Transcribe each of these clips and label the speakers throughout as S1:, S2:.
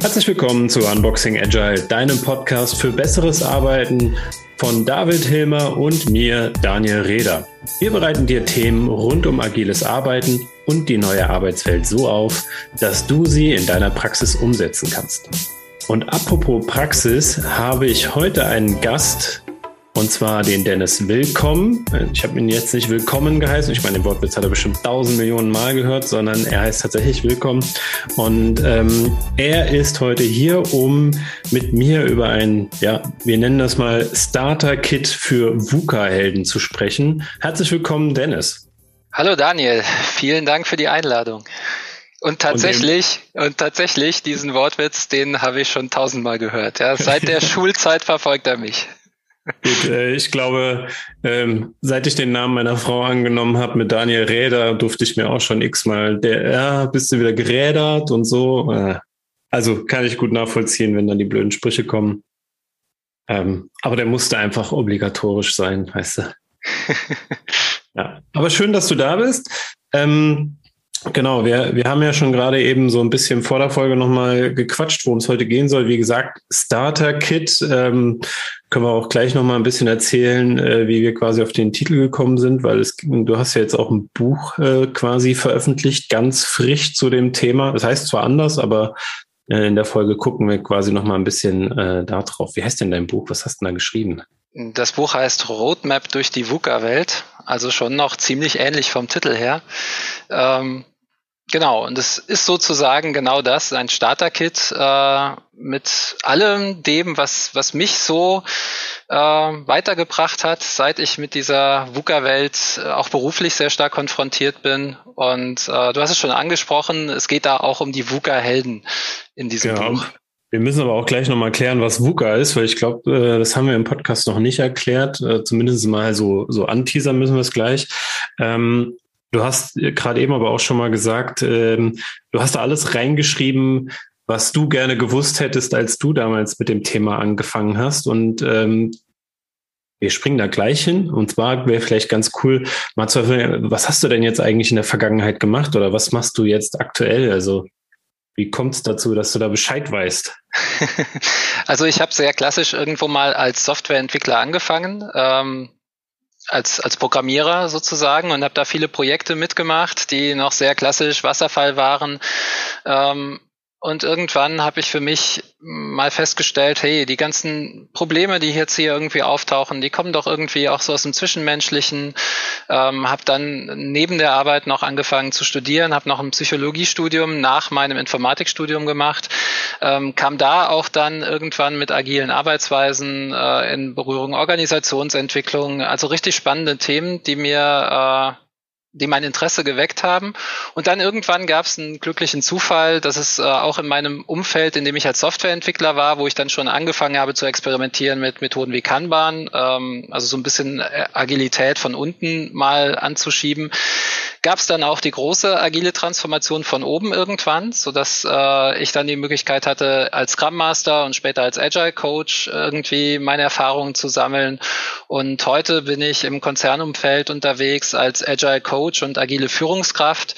S1: Herzlich willkommen zu Unboxing Agile, deinem Podcast für besseres Arbeiten von David Hilmer und mir, Daniel Reder. Wir bereiten dir Themen rund um agiles Arbeiten und die neue Arbeitswelt so auf, dass du sie in deiner Praxis umsetzen kannst. Und apropos Praxis habe ich heute einen Gast, und zwar den Dennis Willkommen. Ich habe ihn jetzt nicht Willkommen geheißen. Ich meine, den Wortwitz hat er bestimmt tausend Millionen Mal gehört, sondern er heißt tatsächlich Willkommen. Und ähm, er ist heute hier, um mit mir über ein, ja, wir nennen das mal Starter-Kit für VUCA-Helden zu sprechen. Herzlich willkommen, Dennis.
S2: Hallo Daniel, vielen Dank für die Einladung. Und tatsächlich, und, und, tatsächlich, diesen Wortwitz, den habe ich schon tausendmal gehört. Ja, seit der Schulzeit verfolgt er mich.
S1: Gut, äh, ich glaube, ähm, seit ich den Namen meiner Frau angenommen habe mit Daniel Räder, durfte ich mir auch schon x-mal, der, ja, bist du wieder gerädert und so. Äh, also kann ich gut nachvollziehen, wenn dann die blöden Sprüche kommen. Ähm, aber der musste einfach obligatorisch sein, weißt du. ja. Aber schön, dass du da bist. Ähm, Genau, wir, wir haben ja schon gerade eben so ein bisschen vor der Folge nochmal gequatscht, worum es heute gehen soll. Wie gesagt, Starter-Kit. Ähm, können wir auch gleich nochmal ein bisschen erzählen, äh, wie wir quasi auf den Titel gekommen sind, weil es, du hast ja jetzt auch ein Buch äh, quasi veröffentlicht, ganz frisch zu dem Thema. Das heißt zwar anders, aber äh, in der Folge gucken wir quasi nochmal ein bisschen äh, da drauf. Wie heißt denn dein Buch? Was hast du denn da geschrieben?
S2: Das Buch heißt Roadmap durch die VUCA-Welt, also schon noch ziemlich ähnlich vom Titel her. Ähm, Genau, und es ist sozusagen genau das, ein Starter-Kit äh, mit allem dem, was, was mich so äh, weitergebracht hat, seit ich mit dieser VUCA-Welt äh, auch beruflich sehr stark konfrontiert bin. Und äh, du hast es schon angesprochen, es geht da auch um die VUCA-Helden in diesem genau. Buch.
S1: Wir müssen aber auch gleich nochmal klären, was VUCA ist, weil ich glaube, äh, das haben wir im Podcast noch nicht erklärt. Äh, zumindest mal so, so anteasern müssen wir es gleich. Ähm, Du hast gerade eben aber auch schon mal gesagt, ähm, du hast da alles reingeschrieben, was du gerne gewusst hättest, als du damals mit dem Thema angefangen hast. Und ähm, wir springen da gleich hin. Und zwar wäre vielleicht ganz cool, mal zu erfahren, was hast du denn jetzt eigentlich in der Vergangenheit gemacht oder was machst du jetzt aktuell? Also wie kommt es dazu, dass du da Bescheid weißt?
S2: Also ich habe sehr klassisch irgendwo mal als Softwareentwickler angefangen. Ähm, als, als Programmierer sozusagen und habe da viele Projekte mitgemacht, die noch sehr klassisch Wasserfall waren. Ähm, und irgendwann habe ich für mich mal festgestellt, hey, die ganzen Probleme, die jetzt hier irgendwie auftauchen, die kommen doch irgendwie auch so aus dem Zwischenmenschlichen. Ähm, habe dann neben der Arbeit noch angefangen zu studieren, habe noch ein Psychologiestudium nach meinem Informatikstudium gemacht, ähm, kam da auch dann irgendwann mit agilen Arbeitsweisen äh, in Berührung, Organisationsentwicklung, also richtig spannende Themen, die mir äh, die mein Interesse geweckt haben. Und dann irgendwann gab es einen glücklichen Zufall, dass es äh, auch in meinem Umfeld, in dem ich als Softwareentwickler war, wo ich dann schon angefangen habe zu experimentieren mit Methoden wie Kanban, ähm, also so ein bisschen äh, Agilität von unten mal anzuschieben, gab es dann auch die große agile Transformation von oben irgendwann, so dass äh, ich dann die Möglichkeit hatte, als Scrum Master und später als Agile Coach irgendwie meine Erfahrungen zu sammeln. Und heute bin ich im Konzernumfeld unterwegs als Agile Coach und agile Führungskraft.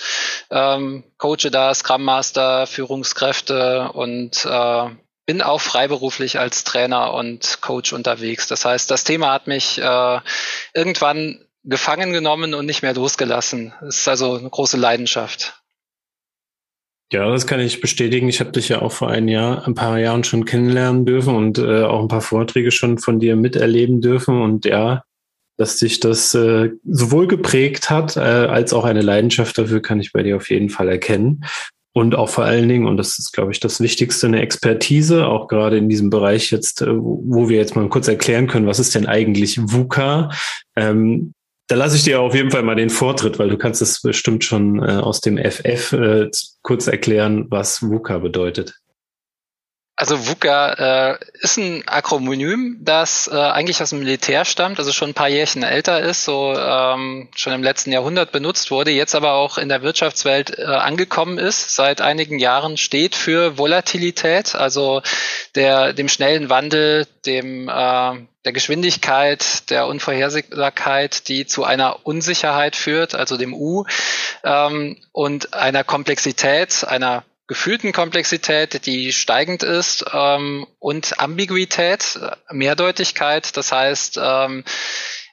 S2: Ähm, coache da Scrum Master, Führungskräfte und äh, bin auch freiberuflich als Trainer und Coach unterwegs. Das heißt, das Thema hat mich äh, irgendwann gefangen genommen und nicht mehr losgelassen. Es ist also eine große Leidenschaft.
S1: Ja, das kann ich bestätigen. Ich habe dich ja auch vor ein Jahr, ein paar Jahren schon kennenlernen dürfen und äh, auch ein paar Vorträge schon von dir miterleben dürfen. Und ja, dass dich das äh, sowohl geprägt hat, äh, als auch eine Leidenschaft dafür kann ich bei dir auf jeden Fall erkennen. Und auch vor allen Dingen, und das ist, glaube ich, das Wichtigste, eine Expertise, auch gerade in diesem Bereich jetzt, äh, wo wir jetzt mal kurz erklären können, was ist denn eigentlich VUCA? Ähm, da lasse ich dir auf jeden Fall mal den Vortritt, weil du kannst es bestimmt schon äh, aus dem FF äh, kurz erklären, was VUCA bedeutet.
S2: Also VUCA äh, ist ein Akronym, das äh, eigentlich aus dem Militär stammt, also schon ein paar Jährchen älter ist, so ähm, schon im letzten Jahrhundert benutzt wurde, jetzt aber auch in der Wirtschaftswelt äh, angekommen ist, seit einigen Jahren steht für Volatilität, also der dem schnellen Wandel, dem äh, der Geschwindigkeit, der Unvorhersehbarkeit, die zu einer Unsicherheit führt, also dem U, ähm, und einer Komplexität, einer gefühlten Komplexität, die steigend ist, ähm, und Ambiguität, Mehrdeutigkeit. Das heißt, ähm,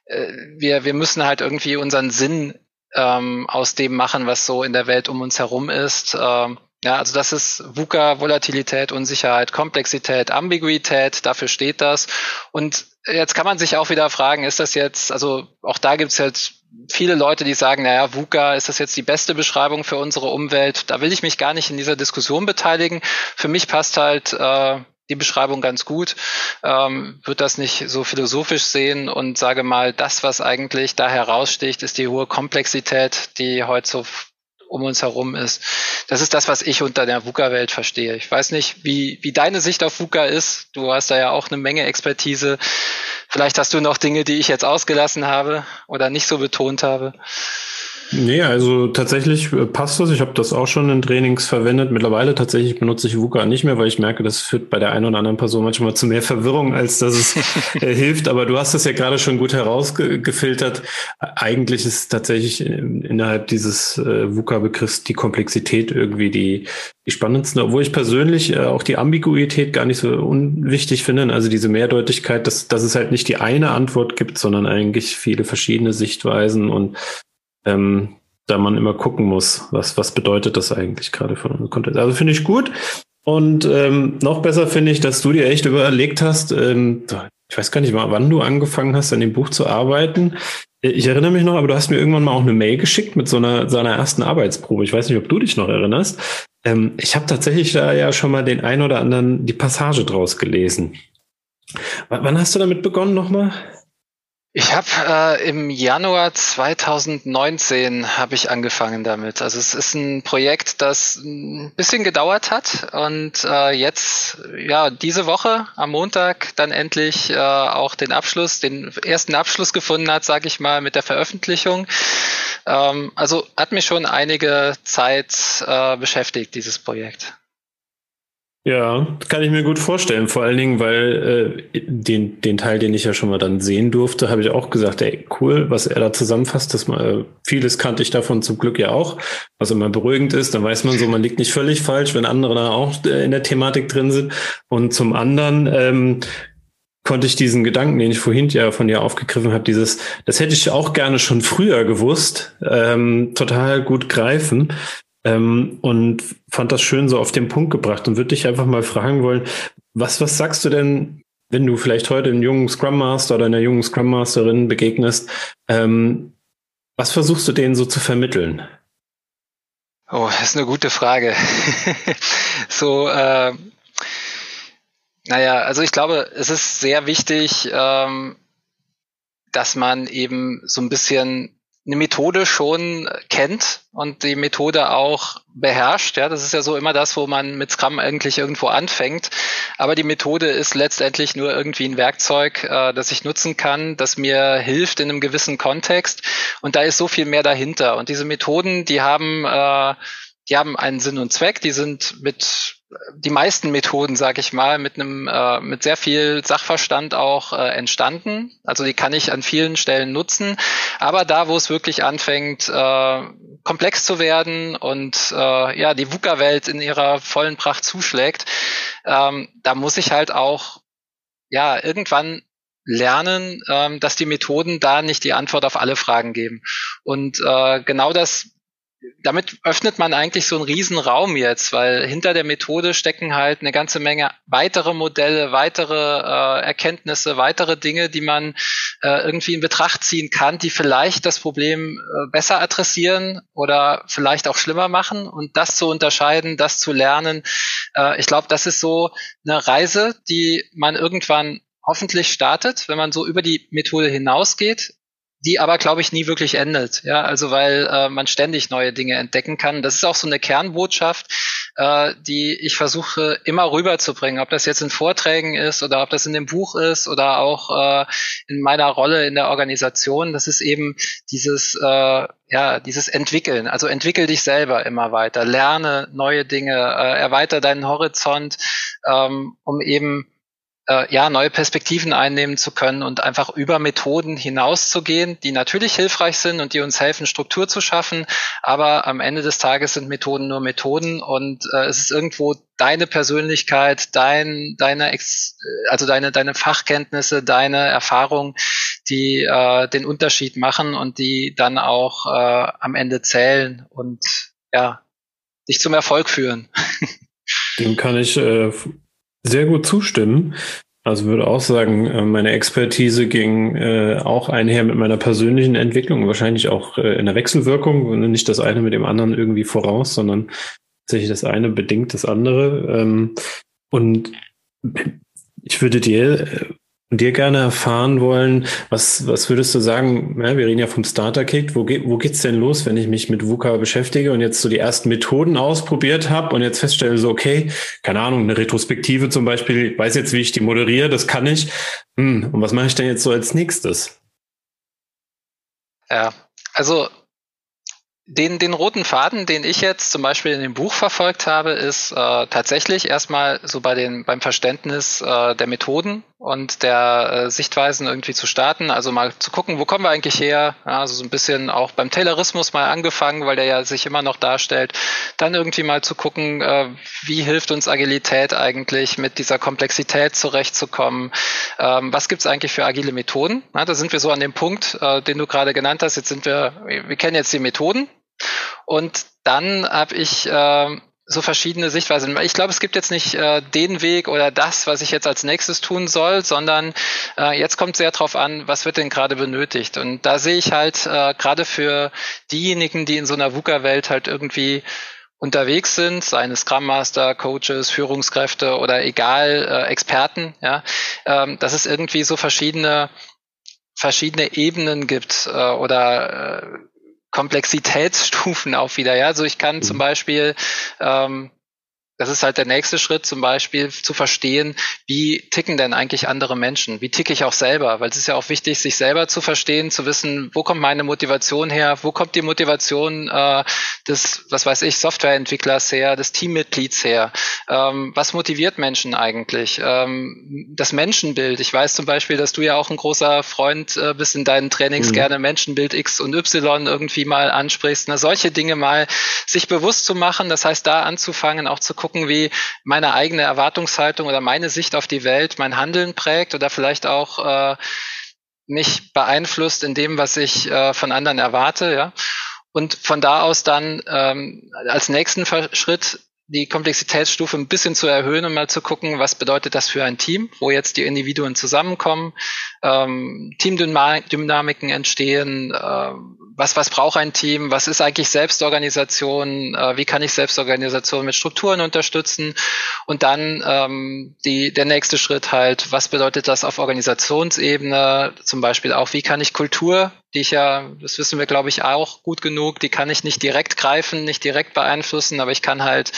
S2: äh, wir, wir müssen halt irgendwie unseren Sinn ähm, aus dem machen, was so in der Welt um uns herum ist. Ähm, ja, also das ist VUCA, Volatilität, Unsicherheit, Komplexität, Ambiguität, dafür steht das. Und jetzt kann man sich auch wieder fragen, ist das jetzt, also auch da gibt's jetzt viele Leute, die sagen, naja, VUCA, ist das jetzt die beste Beschreibung für unsere Umwelt? Da will ich mich gar nicht in dieser Diskussion beteiligen. Für mich passt halt äh, die Beschreibung ganz gut, ähm, wird das nicht so philosophisch sehen und sage mal, das, was eigentlich da heraussticht, ist die hohe Komplexität, die heute so um uns herum ist. Das ist das, was ich unter der VUCA-Welt verstehe. Ich weiß nicht, wie, wie deine Sicht auf VUCA ist. Du hast da ja auch eine Menge Expertise. Vielleicht hast du noch Dinge, die ich jetzt ausgelassen habe oder nicht so betont habe.
S1: Nee, also tatsächlich äh, passt das. Ich habe das auch schon in Trainings verwendet. Mittlerweile tatsächlich benutze ich VUCA nicht mehr, weil ich merke, das führt bei der einen oder anderen Person manchmal zu mehr Verwirrung, als dass es äh, hilft. Aber du hast das ja gerade schon gut herausgefiltert. Eigentlich ist tatsächlich innerhalb dieses äh, VUCA-Begriffs die Komplexität irgendwie die, die spannendste, obwohl ich persönlich auch die Ambiguität gar nicht so unwichtig finde. Also diese Mehrdeutigkeit, dass, dass es halt nicht die eine Antwort gibt, sondern eigentlich viele verschiedene Sichtweisen und ähm, da man immer gucken muss, was, was bedeutet das eigentlich gerade für unseren Content. Also finde ich gut. Und ähm, noch besser finde ich, dass du dir echt überlegt hast, ähm, ich weiß gar nicht mal, wann du angefangen hast, an dem Buch zu arbeiten. Ich erinnere mich noch, aber du hast mir irgendwann mal auch eine Mail geschickt mit so einer, so einer ersten Arbeitsprobe. Ich weiß nicht, ob du dich noch erinnerst. Ähm, ich habe tatsächlich da ja schon mal den ein oder anderen, die Passage draus gelesen. W wann hast du damit begonnen nochmal?
S2: Ich habe äh, im Januar 2019 habe ich angefangen damit. Also es ist ein Projekt, das ein bisschen gedauert hat und äh, jetzt ja diese Woche am Montag dann endlich äh, auch den Abschluss, den ersten Abschluss gefunden hat, sage ich mal, mit der Veröffentlichung. Ähm, also hat mich schon einige Zeit äh, beschäftigt dieses Projekt.
S1: Ja, kann ich mir gut vorstellen. Vor allen Dingen, weil äh, den, den Teil, den ich ja schon mal dann sehen durfte, habe ich auch gesagt, ey, cool, was er da zusammenfasst. Das mal, vieles kannte ich davon zum Glück ja auch, was immer beruhigend ist. Dann weiß man so, man liegt nicht völlig falsch, wenn andere da auch äh, in der Thematik drin sind. Und zum anderen ähm, konnte ich diesen Gedanken, den ich vorhin ja von dir aufgegriffen habe, dieses, das hätte ich auch gerne schon früher gewusst, ähm, total gut greifen. Ähm, und fand das schön so auf den Punkt gebracht und würde dich einfach mal fragen wollen, was, was sagst du denn, wenn du vielleicht heute einem jungen Scrum Master oder einer jungen Scrum Masterin begegnest, ähm, was versuchst du denen so zu vermitteln?
S2: Oh, das ist eine gute Frage. so, äh, naja, also ich glaube, es ist sehr wichtig, ähm, dass man eben so ein bisschen eine Methode schon kennt und die Methode auch beherrscht. Ja, das ist ja so immer das, wo man mit Scrum eigentlich irgendwo anfängt. Aber die Methode ist letztendlich nur irgendwie ein Werkzeug, äh, das ich nutzen kann, das mir hilft in einem gewissen Kontext. Und da ist so viel mehr dahinter. Und diese Methoden, die haben, äh, die haben einen Sinn und Zweck. Die sind mit die meisten Methoden, sage ich mal, mit einem äh, mit sehr viel Sachverstand auch äh, entstanden. Also die kann ich an vielen Stellen nutzen. Aber da, wo es wirklich anfängt, äh, komplex zu werden und äh, ja die VUCA-Welt in ihrer vollen Pracht zuschlägt, ähm, da muss ich halt auch ja irgendwann lernen, ähm, dass die Methoden da nicht die Antwort auf alle Fragen geben. Und äh, genau das damit öffnet man eigentlich so einen riesen Raum jetzt, weil hinter der Methode stecken halt eine ganze Menge weitere Modelle, weitere äh, Erkenntnisse, weitere Dinge, die man äh, irgendwie in Betracht ziehen kann, die vielleicht das Problem äh, besser adressieren oder vielleicht auch schlimmer machen und das zu unterscheiden, das zu lernen. Äh, ich glaube, das ist so eine Reise, die man irgendwann hoffentlich startet, wenn man so über die Methode hinausgeht die aber, glaube ich, nie wirklich endet. Ja, also weil äh, man ständig neue Dinge entdecken kann. Das ist auch so eine Kernbotschaft. äh, die ich versuche immer rüberzubringen, ob das jetzt in Vorträgen ist oder ob das in dem Buch ist oder auch äh, in meiner Rolle in der Organisation. Das ist eben dieses äh, ja, dieses Entwickeln. Also entwickel dich selber immer weiter, lerne neue Dinge, äh, erweiter deinen Horizont, ähm, um eben äh, ja, neue Perspektiven einnehmen zu können und einfach über Methoden hinauszugehen, die natürlich hilfreich sind und die uns helfen, Struktur zu schaffen. Aber am Ende des Tages sind Methoden nur Methoden und äh, es ist irgendwo deine Persönlichkeit, dein, deine, Ex also deine, deine Fachkenntnisse, deine Erfahrung, die äh, den Unterschied machen und die dann auch äh, am Ende zählen und ja, dich zum Erfolg führen.
S1: Dem kann ich äh, sehr gut zustimmen. Also würde auch sagen, äh, meine Expertise ging äh, auch einher mit meiner persönlichen Entwicklung, wahrscheinlich auch äh, in der Wechselwirkung, nicht das eine mit dem anderen irgendwie voraus, sondern tatsächlich das eine bedingt das andere. Ähm, und ich würde dir äh, dir gerne erfahren wollen, was, was würdest du sagen, ja, wir reden ja vom Starter Kit, wo, geht, wo geht's denn los, wenn ich mich mit VUCA beschäftige und jetzt so die ersten Methoden ausprobiert habe und jetzt feststelle, so okay, keine Ahnung, eine Retrospektive zum Beispiel, ich weiß jetzt, wie ich die moderiere, das kann ich. Hm, und was mache ich denn jetzt so als nächstes?
S2: Ja, also den, den roten Faden, den ich jetzt zum Beispiel in dem Buch verfolgt habe, ist äh, tatsächlich erstmal so bei den, beim Verständnis äh, der Methoden und der äh, Sichtweisen irgendwie zu starten. Also mal zu gucken, wo kommen wir eigentlich her? Ja, also so ein bisschen auch beim Taylorismus mal angefangen, weil der ja sich immer noch darstellt. Dann irgendwie mal zu gucken, äh, wie hilft uns Agilität eigentlich, mit dieser Komplexität zurechtzukommen? Ähm, was gibt's eigentlich für agile Methoden? Ja, da sind wir so an dem Punkt, äh, den du gerade genannt hast. Jetzt sind wir, wir kennen jetzt die Methoden. Und dann habe ich äh, so verschiedene Sichtweisen. Ich glaube, es gibt jetzt nicht äh, den Weg oder das, was ich jetzt als nächstes tun soll, sondern äh, jetzt kommt sehr darauf an, was wird denn gerade benötigt. Und da sehe ich halt äh, gerade für diejenigen, die in so einer VUCA-Welt halt irgendwie unterwegs sind, seien es Scrum Master, Coaches, Führungskräfte oder egal, äh, Experten, ja, ähm, dass es irgendwie so verschiedene verschiedene Ebenen gibt äh, oder äh, Komplexitätsstufen auch wieder. Ja, also ich kann mhm. zum Beispiel ähm, das ist halt der nächste Schritt, zum Beispiel zu verstehen, wie ticken denn eigentlich andere Menschen? Wie ticke ich auch selber? Weil es ist ja auch wichtig, sich selber zu verstehen, zu wissen, wo kommt meine Motivation her? Wo kommt die Motivation äh, des, was weiß ich, Softwareentwicklers her, des Teammitglieds her? Ähm, was motiviert Menschen eigentlich? Ähm, das Menschenbild. Ich weiß zum Beispiel, dass du ja auch ein großer Freund äh, bist in deinen Trainings mhm. gerne Menschenbild X und Y irgendwie mal ansprichst. Na, solche Dinge mal sich bewusst zu machen. Das heißt, da anzufangen, auch zu gucken, gucken, wie meine eigene Erwartungshaltung oder meine Sicht auf die Welt mein Handeln prägt oder vielleicht auch äh, mich beeinflusst in dem, was ich äh, von anderen erwarte, ja. Und von da aus dann ähm, als nächsten Schritt die Komplexitätsstufe ein bisschen zu erhöhen und mal zu gucken, was bedeutet das für ein Team, wo jetzt die Individuen zusammenkommen, ähm, Teamdynamiken entstehen, äh, was, was braucht ein Team, was ist eigentlich Selbstorganisation, äh, wie kann ich Selbstorganisation mit Strukturen unterstützen und dann ähm, die, der nächste Schritt halt, was bedeutet das auf Organisationsebene, zum Beispiel auch, wie kann ich Kultur die ich ja, das wissen wir, glaube ich, auch gut genug, die kann ich nicht direkt greifen, nicht direkt beeinflussen, aber ich kann halt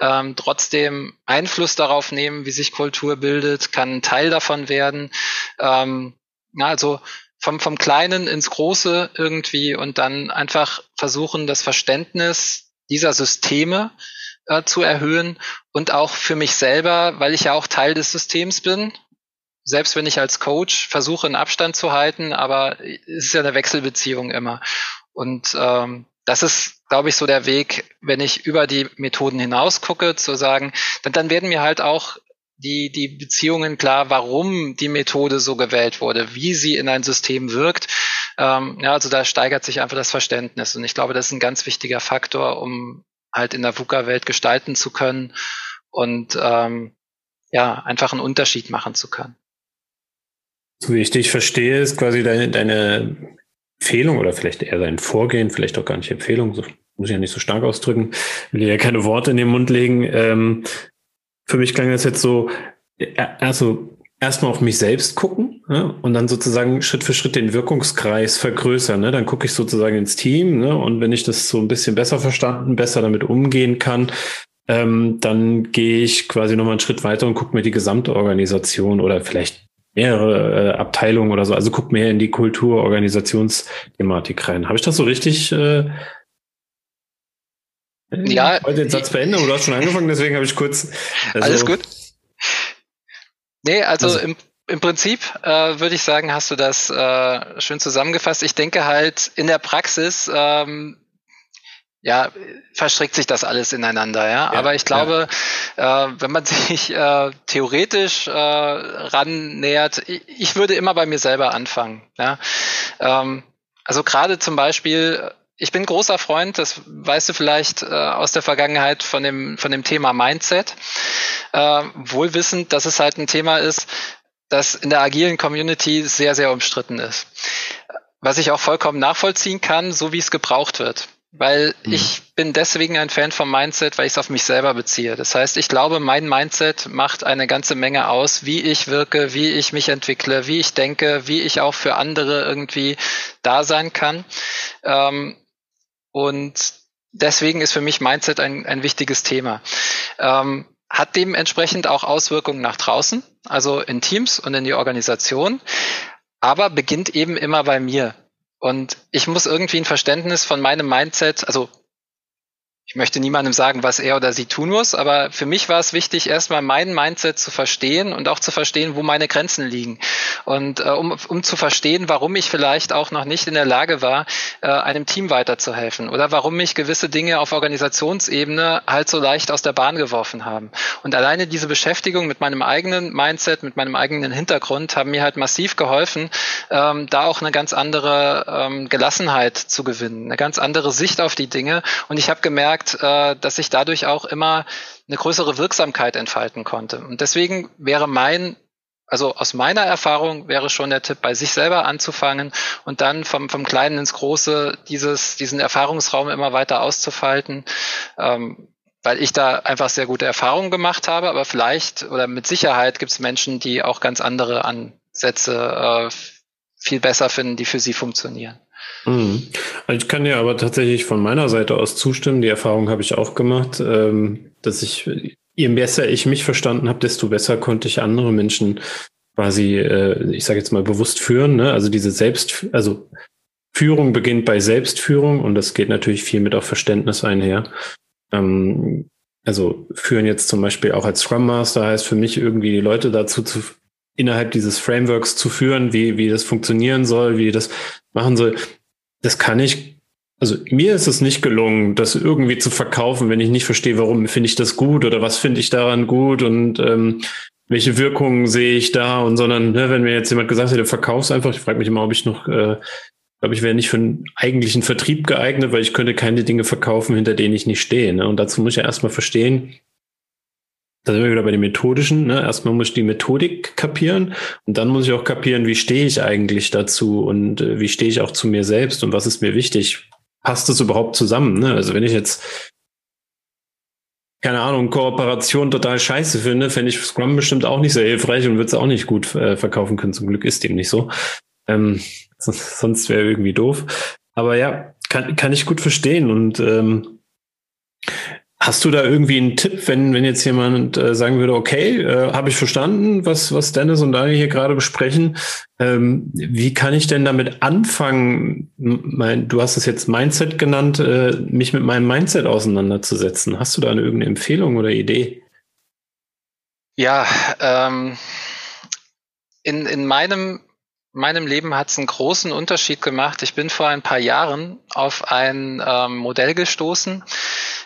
S2: ähm, trotzdem Einfluss darauf nehmen, wie sich Kultur bildet, kann ein Teil davon werden. Ähm, ja, also vom, vom Kleinen ins Große irgendwie und dann einfach versuchen, das Verständnis dieser Systeme äh, zu erhöhen und auch für mich selber, weil ich ja auch Teil des Systems bin selbst wenn ich als Coach versuche, einen Abstand zu halten, aber es ist ja eine Wechselbeziehung immer. Und ähm, das ist, glaube ich, so der Weg, wenn ich über die Methoden hinaus gucke, zu sagen, dann, dann werden mir halt auch die, die Beziehungen klar, warum die Methode so gewählt wurde, wie sie in ein System wirkt. Ähm, ja, also da steigert sich einfach das Verständnis. Und ich glaube, das ist ein ganz wichtiger Faktor, um halt in der VUCA-Welt gestalten zu können und ähm, ja, einfach einen Unterschied machen zu können.
S1: So wie ich dich verstehe, ist quasi deine, deine Empfehlung oder vielleicht eher dein Vorgehen, vielleicht auch gar nicht Empfehlung, muss ich ja nicht so stark ausdrücken, will ja keine Worte in den Mund legen. Ähm, für mich klang das jetzt so, also erstmal auf mich selbst gucken ja, und dann sozusagen Schritt für Schritt den Wirkungskreis vergrößern. Ne? Dann gucke ich sozusagen ins Team ne? und wenn ich das so ein bisschen besser verstanden, besser damit umgehen kann, ähm, dann gehe ich quasi nochmal einen Schritt weiter und gucke mir die gesamte Organisation oder vielleicht mehrere äh, Abteilungen oder so, also guck mehr in die Kultur-Organisationsthematik rein. Habe ich das so richtig äh,
S2: ja,
S1: ich wollte den Satz beenden, aber du hast schon angefangen, deswegen habe ich kurz.
S2: Also, alles gut. Nee, also, also im, im Prinzip äh, würde ich sagen, hast du das äh, schön zusammengefasst. Ich denke halt in der Praxis ähm, ja, verstrickt sich das alles ineinander, ja. ja Aber ich glaube, ja. äh, wenn man sich äh, theoretisch äh, rannähert, ich, ich würde immer bei mir selber anfangen. Ja? Ähm, also gerade zum Beispiel, ich bin großer Freund, das weißt du vielleicht äh, aus der Vergangenheit von dem, von dem Thema Mindset, äh, wohlwissend, dass es halt ein Thema ist, das in der agilen Community sehr, sehr umstritten ist. Was ich auch vollkommen nachvollziehen kann, so wie es gebraucht wird. Weil mhm. ich bin deswegen ein Fan vom Mindset, weil ich es auf mich selber beziehe. Das heißt, ich glaube, mein Mindset macht eine ganze Menge aus, wie ich wirke, wie ich mich entwickle, wie ich denke, wie ich auch für andere irgendwie da sein kann. Ähm, und deswegen ist für mich Mindset ein, ein wichtiges Thema. Ähm, hat dementsprechend auch Auswirkungen nach draußen, also in Teams und in die Organisation, aber beginnt eben immer bei mir. Und ich muss irgendwie ein Verständnis von meinem Mindset, also ich möchte niemandem sagen, was er oder sie tun muss, aber für mich war es wichtig, erstmal mein Mindset zu verstehen und auch zu verstehen, wo meine Grenzen liegen. Und äh, um, um zu verstehen, warum ich vielleicht auch noch nicht in der Lage war, äh, einem Team weiterzuhelfen oder warum mich gewisse Dinge auf Organisationsebene halt so leicht aus der Bahn geworfen haben. Und alleine diese Beschäftigung mit meinem eigenen Mindset, mit meinem eigenen Hintergrund haben mir halt massiv geholfen, ähm, da auch eine ganz andere ähm, Gelassenheit zu gewinnen, eine ganz andere Sicht auf die Dinge. Und ich habe gemerkt, gemerkt, äh, dass ich dadurch auch immer eine größere Wirksamkeit entfalten konnte. Und deswegen wäre mein also aus meiner Erfahrung wäre schon der Tipp, bei sich selber anzufangen und dann vom, vom Kleinen ins Große dieses, diesen Erfahrungsraum immer weiter auszufalten, ähm, weil ich da einfach sehr gute Erfahrungen gemacht habe. Aber vielleicht oder mit Sicherheit gibt es Menschen, die auch ganz andere Ansätze äh, viel besser finden, die für sie funktionieren.
S1: Mhm. Also ich kann dir aber tatsächlich von meiner Seite aus zustimmen. Die Erfahrung habe ich auch gemacht, ähm, dass ich, je besser ich mich verstanden habe, desto besser konnte ich andere Menschen quasi, äh, ich sage jetzt mal bewusst führen. Ne? Also diese Selbst, also Führung beginnt bei Selbstführung und das geht natürlich viel mit auch Verständnis einher. Ähm, also führen jetzt zum Beispiel auch als Scrum Master heißt für mich irgendwie die Leute dazu zu innerhalb dieses Frameworks zu führen, wie, wie das funktionieren soll, wie das machen soll. Das kann ich, also mir ist es nicht gelungen, das irgendwie zu verkaufen, wenn ich nicht verstehe, warum finde ich das gut oder was finde ich daran gut und ähm, welche Wirkungen sehe ich da und sondern, ne, wenn mir jetzt jemand gesagt hätte, verkauf's einfach, ich frage mich immer, ob ich noch, äh, glaube ich, wäre nicht für einen eigentlichen Vertrieb geeignet, weil ich könnte keine Dinge verkaufen, hinter denen ich nicht stehe. Ne? Und dazu muss ich ja erstmal verstehen, da sind wir wieder bei den methodischen. Ne? Erstmal muss ich die Methodik kapieren und dann muss ich auch kapieren, wie stehe ich eigentlich dazu und äh, wie stehe ich auch zu mir selbst und was ist mir wichtig. Passt das überhaupt zusammen? Ne? Also wenn ich jetzt keine Ahnung, Kooperation total scheiße finde, fände ich Scrum bestimmt auch nicht sehr hilfreich und würde es auch nicht gut äh, verkaufen können. Zum Glück ist dem nicht so. Ähm, sonst wäre irgendwie doof. Aber ja, kann, kann ich gut verstehen. Und ähm, Hast du da irgendwie einen Tipp, wenn, wenn jetzt jemand äh, sagen würde, okay, äh, habe ich verstanden, was, was Dennis und Daniel hier gerade besprechen. Ähm, wie kann ich denn damit anfangen, mein, du hast es jetzt Mindset genannt, äh, mich mit meinem Mindset auseinanderzusetzen? Hast du da eine irgendeine Empfehlung oder Idee?
S2: Ja, ähm, in, in meinem meinem Leben hat es einen großen Unterschied gemacht. Ich bin vor ein paar Jahren auf ein ähm, Modell gestoßen,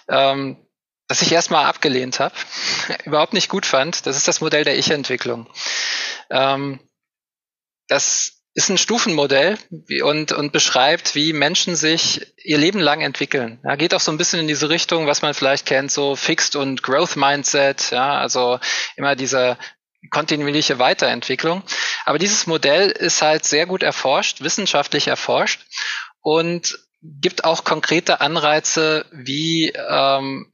S2: ähm, das ich erstmal abgelehnt habe, überhaupt nicht gut fand, das ist das Modell der Ich-Entwicklung. Ähm, das ist ein Stufenmodell und, und beschreibt, wie Menschen sich ihr Leben lang entwickeln. Ja, geht auch so ein bisschen in diese Richtung, was man vielleicht kennt, so Fixed und Growth Mindset, ja, also immer diese kontinuierliche Weiterentwicklung. Aber dieses Modell ist halt sehr gut erforscht, wissenschaftlich erforscht und gibt auch konkrete Anreize, wie ähm,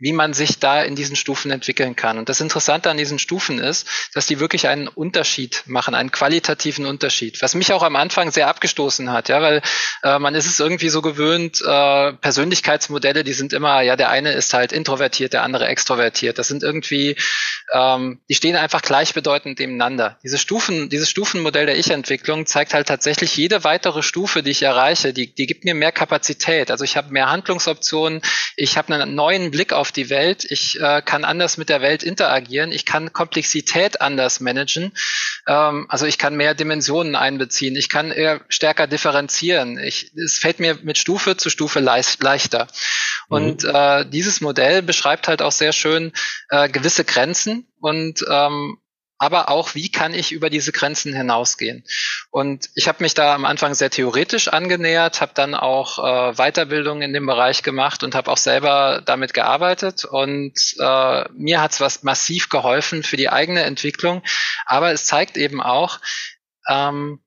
S2: wie man sich da in diesen Stufen entwickeln kann. Und das Interessante an diesen Stufen ist, dass die wirklich einen Unterschied machen, einen qualitativen Unterschied, was mich auch am Anfang sehr abgestoßen hat, ja, weil äh, man ist es irgendwie so gewöhnt, äh, Persönlichkeitsmodelle, die sind immer, ja, der eine ist halt introvertiert, der andere extrovertiert. Das sind irgendwie, ähm, die stehen einfach gleichbedeutend nebeneinander. Diese Stufen, dieses Stufenmodell der Ich-Entwicklung zeigt halt tatsächlich jede weitere Stufe, die ich erreiche, die, die gibt mir mehr Kapazität. Also ich habe mehr Handlungsoptionen, ich habe einen neuen Blick auf die Welt, ich äh, kann anders mit der Welt interagieren, ich kann Komplexität anders managen, ähm, also ich kann mehr Dimensionen einbeziehen, ich kann eher stärker differenzieren. Ich, es fällt mir mit Stufe zu Stufe leicht, leichter. Mhm. Und äh, dieses Modell beschreibt halt auch sehr schön äh, gewisse Grenzen und ähm, aber auch, wie kann ich über diese Grenzen hinausgehen. Und ich habe mich da am Anfang sehr theoretisch angenähert, habe dann auch äh, Weiterbildung in dem Bereich gemacht und habe auch selber damit gearbeitet. Und äh, mir hat es was massiv geholfen für die eigene Entwicklung. Aber es zeigt eben auch, ähm,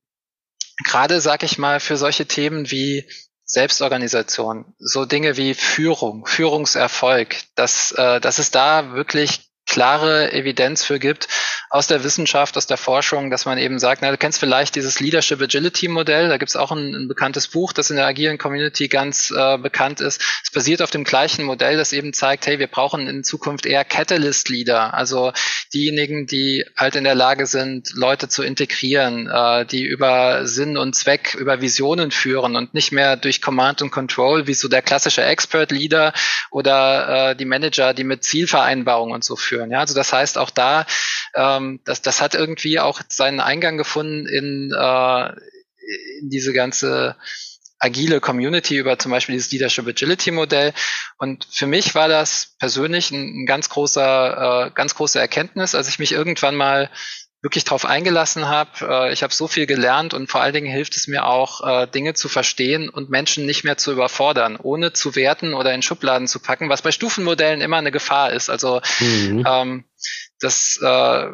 S2: gerade, sag ich mal, für solche Themen wie Selbstorganisation, so Dinge wie Führung, Führungserfolg, dass, äh, dass es da wirklich klare Evidenz für gibt aus der Wissenschaft, aus der Forschung, dass man eben sagt, na, du kennst vielleicht dieses Leadership Agility Modell, da gibt es auch ein, ein, bekanntes Buch, das in der agilen Community ganz äh, bekannt ist. Es basiert auf dem gleichen Modell, das eben zeigt, hey, wir brauchen in Zukunft eher Catalyst Leader, also diejenigen, die halt in der Lage sind, Leute zu integrieren, äh, die über Sinn und Zweck, über Visionen führen und nicht mehr durch Command und Control, wie so der klassische Expert Leader oder äh, die Manager, die mit Zielvereinbarungen und so führen. Ja, also das heißt auch da, ähm, das, das hat irgendwie auch seinen Eingang gefunden in, äh, in diese ganze agile Community über zum Beispiel dieses Leadership Agility Modell. Und für mich war das persönlich ein, ein ganz großer, äh, ganz große Erkenntnis, als ich mich irgendwann mal wirklich darauf eingelassen habe. Äh, ich habe so viel gelernt und vor allen Dingen hilft es mir auch, äh, Dinge zu verstehen und Menschen nicht mehr zu überfordern, ohne zu werten oder in Schubladen zu packen, was bei Stufenmodellen immer eine Gefahr ist. Also mhm. ähm, das äh,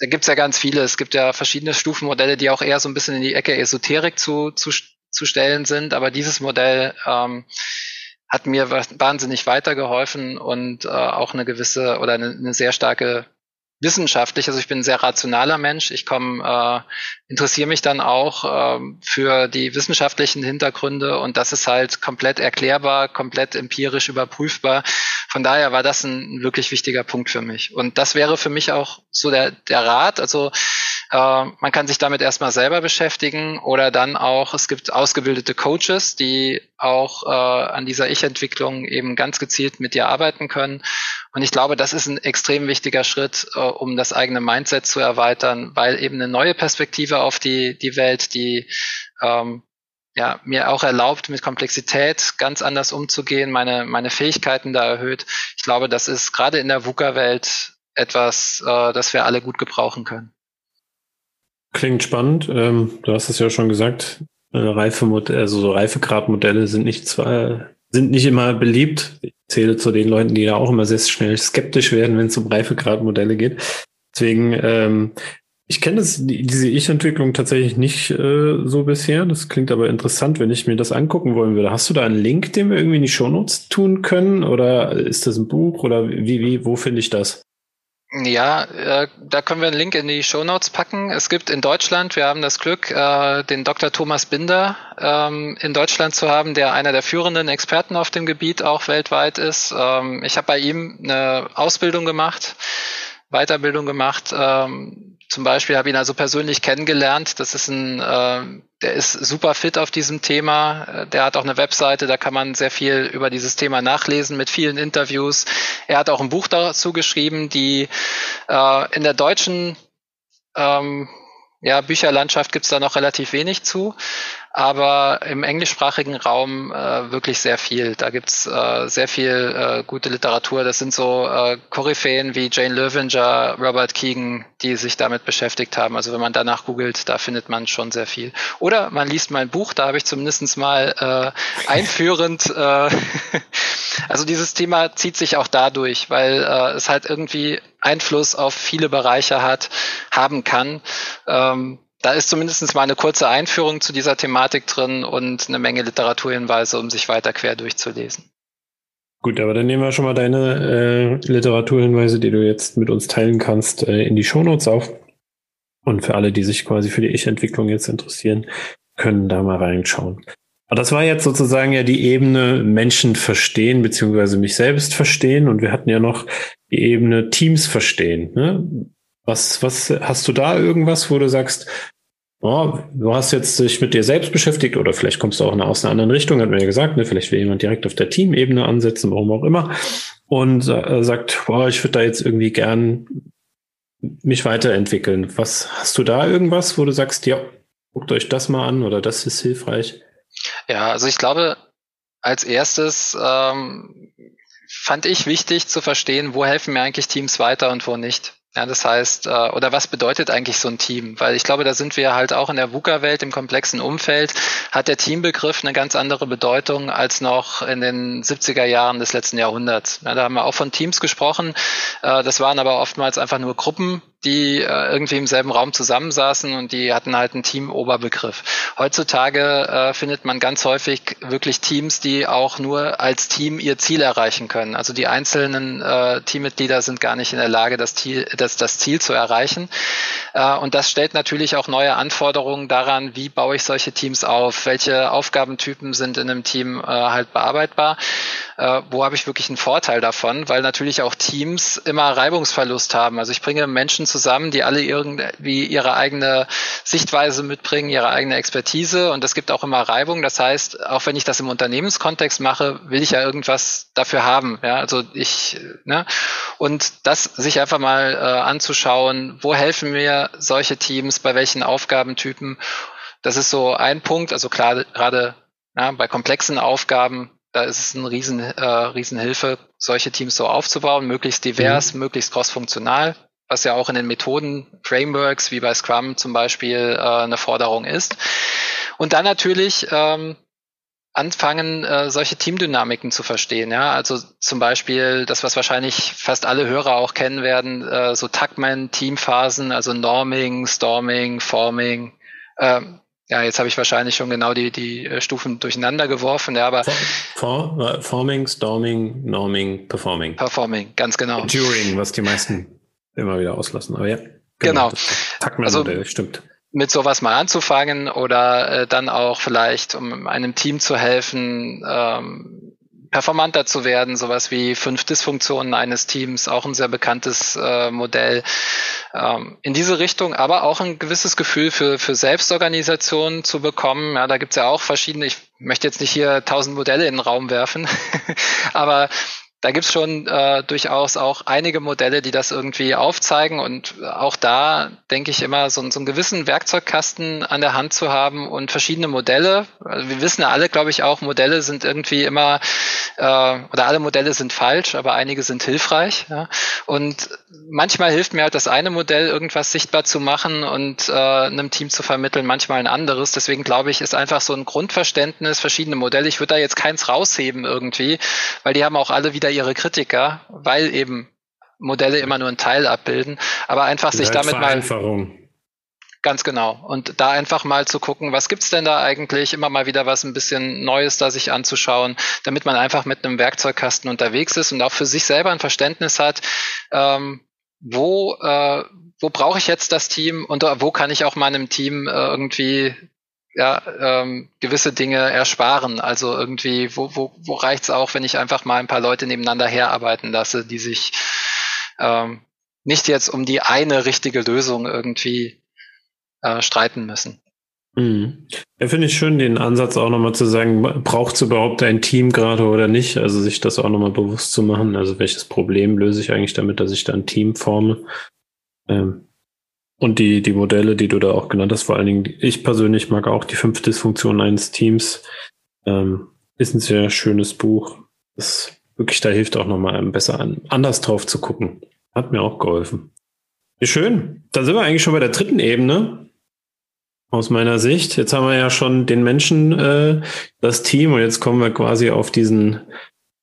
S2: da gibt's ja ganz viele. Es gibt ja verschiedene Stufenmodelle, die auch eher so ein bisschen in die Ecke Esoterik zu, zu, zu stellen sind. Aber dieses Modell ähm, hat mir wahnsinnig weitergeholfen und äh, auch eine gewisse oder eine, eine sehr starke wissenschaftlich. Also ich bin ein sehr rationaler Mensch. Ich komme, äh, interessiere mich dann auch äh, für die wissenschaftlichen Hintergründe und das ist halt komplett erklärbar, komplett empirisch überprüfbar. Von daher war das ein wirklich wichtiger Punkt für mich. Und das wäre für mich auch so der, der Rat. Also äh, man kann sich damit erstmal selber beschäftigen oder dann auch, es gibt ausgebildete Coaches, die auch äh, an dieser Ich-Entwicklung eben ganz gezielt mit dir arbeiten können. Und ich glaube, das ist ein extrem wichtiger Schritt, äh, um das eigene Mindset zu erweitern, weil eben eine neue Perspektive auf die, die Welt, die ähm, ja, mir auch erlaubt, mit Komplexität ganz anders umzugehen, meine, meine Fähigkeiten da erhöht. Ich glaube, das ist gerade in der VUCA-Welt etwas, äh, das wir alle gut gebrauchen können.
S1: Klingt spannend. Ähm, du hast es ja schon gesagt. Äh, Reifemodelle, also so Reifegradmodelle sind nicht zwar, sind nicht immer beliebt. Ich zähle zu den Leuten, die da auch immer sehr schnell skeptisch werden, wenn es um Reifegradmodelle geht. Deswegen, ähm, ich kenne diese Ich-Entwicklung tatsächlich nicht äh, so bisher. Das klingt aber interessant, wenn ich mir das angucken wollen würde. Hast du da einen Link, den wir irgendwie in die Shownotes tun können? Oder ist das ein Buch? Oder wie, wie, wo finde ich das?
S2: Ja, äh, da können wir einen Link in die Show Notes packen. Es gibt in Deutschland, wir haben das Glück, äh, den Dr. Thomas Binder ähm, in Deutschland zu haben, der einer der führenden Experten auf dem Gebiet auch weltweit ist. Ähm, ich habe bei ihm eine Ausbildung gemacht, Weiterbildung gemacht. Ähm, zum Beispiel habe ihn also persönlich kennengelernt. Das ist ein, äh, der ist super fit auf diesem Thema. Äh, der hat auch eine Webseite, da kann man sehr viel über dieses Thema nachlesen mit vielen Interviews. Er hat auch ein Buch dazu geschrieben, die äh, in der deutschen ähm, ja, Bücherlandschaft gibt's da noch relativ wenig zu aber im englischsprachigen Raum äh, wirklich sehr viel. Da gibt's äh, sehr viel äh, gute Literatur. Das sind so äh, Koryphäen wie Jane Loevinger, Robert Keegan, die sich damit beschäftigt haben. Also wenn man danach googelt, da findet man schon sehr viel. Oder man liest mein Buch, da habe ich zumindest mal äh, einführend, äh, also dieses Thema zieht sich auch dadurch, weil äh, es halt irgendwie Einfluss auf viele Bereiche hat, haben kann. Ähm, da ist zumindest mal eine kurze Einführung zu dieser Thematik drin und eine Menge Literaturhinweise, um sich weiter quer durchzulesen.
S1: Gut, aber dann nehmen wir schon mal deine äh, Literaturhinweise, die du jetzt mit uns teilen kannst, äh, in die Shownotes auf. Und für alle, die sich quasi für die Ich-Entwicklung jetzt interessieren, können da mal reinschauen. Aber das war jetzt sozusagen ja die Ebene Menschen verstehen, beziehungsweise mich selbst verstehen. Und wir hatten ja noch die Ebene Teams verstehen. Ne? Was, was hast du da irgendwas, wo du sagst, oh, du hast jetzt dich mit dir selbst beschäftigt oder vielleicht kommst du auch aus einer anderen Richtung, hat mir ja gesagt, ne? vielleicht will jemand direkt auf der Teamebene ansetzen, warum auch immer, und äh, sagt, boah, ich würde da jetzt irgendwie gern mich weiterentwickeln. Was hast du da irgendwas, wo du sagst, ja, guckt euch das mal an oder das ist hilfreich?
S2: Ja, also ich glaube, als erstes ähm, fand ich wichtig zu verstehen, wo helfen mir eigentlich Teams weiter und wo nicht. Ja, das heißt, äh, oder was bedeutet eigentlich so ein Team? Weil ich glaube, da sind wir halt auch in der VUCA-Welt, im komplexen Umfeld, hat der Teambegriff eine ganz andere Bedeutung als noch in den 70er Jahren des letzten Jahrhunderts. Ja, da haben wir auch von Teams gesprochen. Äh, das waren aber oftmals einfach nur Gruppen, die äh, irgendwie im selben Raum zusammensaßen und die hatten halt einen Team-Oberbegriff. Heutzutage äh, findet man ganz häufig wirklich Teams, die auch nur als Team ihr Ziel erreichen können. Also die einzelnen äh, Teammitglieder sind gar nicht in der Lage, das Ziel, das, das Ziel zu erreichen. Äh, und das stellt natürlich auch neue Anforderungen daran, wie baue ich solche Teams auf, welche Aufgabentypen sind in einem Team äh, halt bearbeitbar äh, wo habe ich wirklich einen Vorteil davon, weil natürlich auch Teams immer Reibungsverlust haben. Also ich bringe Menschen zusammen, die alle irgendwie ihre eigene Sichtweise mitbringen, ihre eigene Expertise und es gibt auch immer Reibung. Das heißt, auch wenn ich das im Unternehmenskontext mache, will ich ja irgendwas dafür haben. Ja, also ich, ne? Und das sich einfach mal äh, anzuschauen, wo helfen mir solche Teams, bei welchen Aufgabentypen. Das ist so ein Punkt. Also klar, gerade ja, bei komplexen Aufgaben da ist es eine riesen, äh, Riesenhilfe, solche Teams so aufzubauen, möglichst divers, mhm. möglichst crossfunktional, was ja auch in den Methoden, Frameworks wie bei Scrum zum Beispiel äh, eine Forderung ist. Und dann natürlich ähm, anfangen, äh, solche Teamdynamiken zu verstehen. Ja, also zum Beispiel das, was wahrscheinlich fast alle Hörer auch kennen werden, äh, so Tuckman, Teamphasen, also Norming, Storming, Forming, ähm, ja, jetzt habe ich wahrscheinlich schon genau die, die äh, Stufen durcheinander geworfen, ja, aber.
S1: For, for, forming, Storming, Norming, Performing.
S2: Performing, ganz genau.
S1: During, was die meisten immer wieder auslassen, aber ja.
S2: Genau.
S1: genau. Also, stimmt.
S2: Mit sowas mal anzufangen oder äh, dann auch vielleicht, um einem Team zu helfen, ähm, performanter zu werden, sowas wie fünf Dysfunktionen eines Teams, auch ein sehr bekanntes äh, Modell ähm, in diese Richtung, aber auch ein gewisses Gefühl für, für Selbstorganisation zu bekommen. Ja, da gibt's ja auch verschiedene, ich möchte jetzt nicht hier tausend Modelle in den Raum werfen, aber da gibt's schon äh, durchaus auch einige Modelle, die das irgendwie aufzeigen. Und auch da denke ich immer, so, so einen gewissen Werkzeugkasten an der Hand zu haben und verschiedene Modelle. Also wir wissen ja alle, glaube ich, auch, Modelle sind irgendwie immer, äh, oder alle Modelle sind falsch, aber einige sind hilfreich. Ja? Und manchmal hilft mir halt das eine Modell, irgendwas sichtbar zu machen und äh, einem Team zu vermitteln, manchmal ein anderes. Deswegen glaube ich, ist einfach so ein Grundverständnis, verschiedene Modelle. Ich würde da jetzt keins rausheben irgendwie, weil die haben auch alle wieder ihre Kritiker, weil eben Modelle immer nur einen Teil abbilden, aber einfach sich damit mal Ganz genau. Und da einfach mal zu gucken, was gibt's denn da eigentlich, immer mal wieder was ein bisschen Neues da sich anzuschauen, damit man einfach mit einem Werkzeugkasten unterwegs ist und auch für sich selber ein Verständnis hat, ähm, wo, äh, wo brauche ich jetzt das Team und wo kann ich auch meinem Team äh, irgendwie ja, ähm, gewisse Dinge ersparen. Also irgendwie, wo, wo, wo reicht's auch, wenn ich einfach mal ein paar Leute nebeneinander herarbeiten lasse, die sich ähm, nicht jetzt um die eine richtige Lösung irgendwie äh, streiten müssen.
S1: Mhm. Ja, finde ich schön, den Ansatz auch nochmal zu sagen, braucht es überhaupt ein Team gerade oder nicht? Also sich das auch nochmal bewusst zu machen. Also welches Problem löse ich eigentlich damit, dass ich da ein Team forme? Ähm, und die, die Modelle, die du da auch genannt hast, vor allen Dingen, ich persönlich mag auch die fünf Dysfunktionen eines Teams. Ähm, ist ein sehr schönes Buch. Das wirklich, da hilft auch nochmal besser an, anders drauf zu gucken. Hat mir auch geholfen. Schön. Da sind wir eigentlich schon bei der dritten Ebene. Aus meiner Sicht. Jetzt haben wir ja schon den Menschen, äh, das Team, und jetzt kommen wir quasi auf diesen,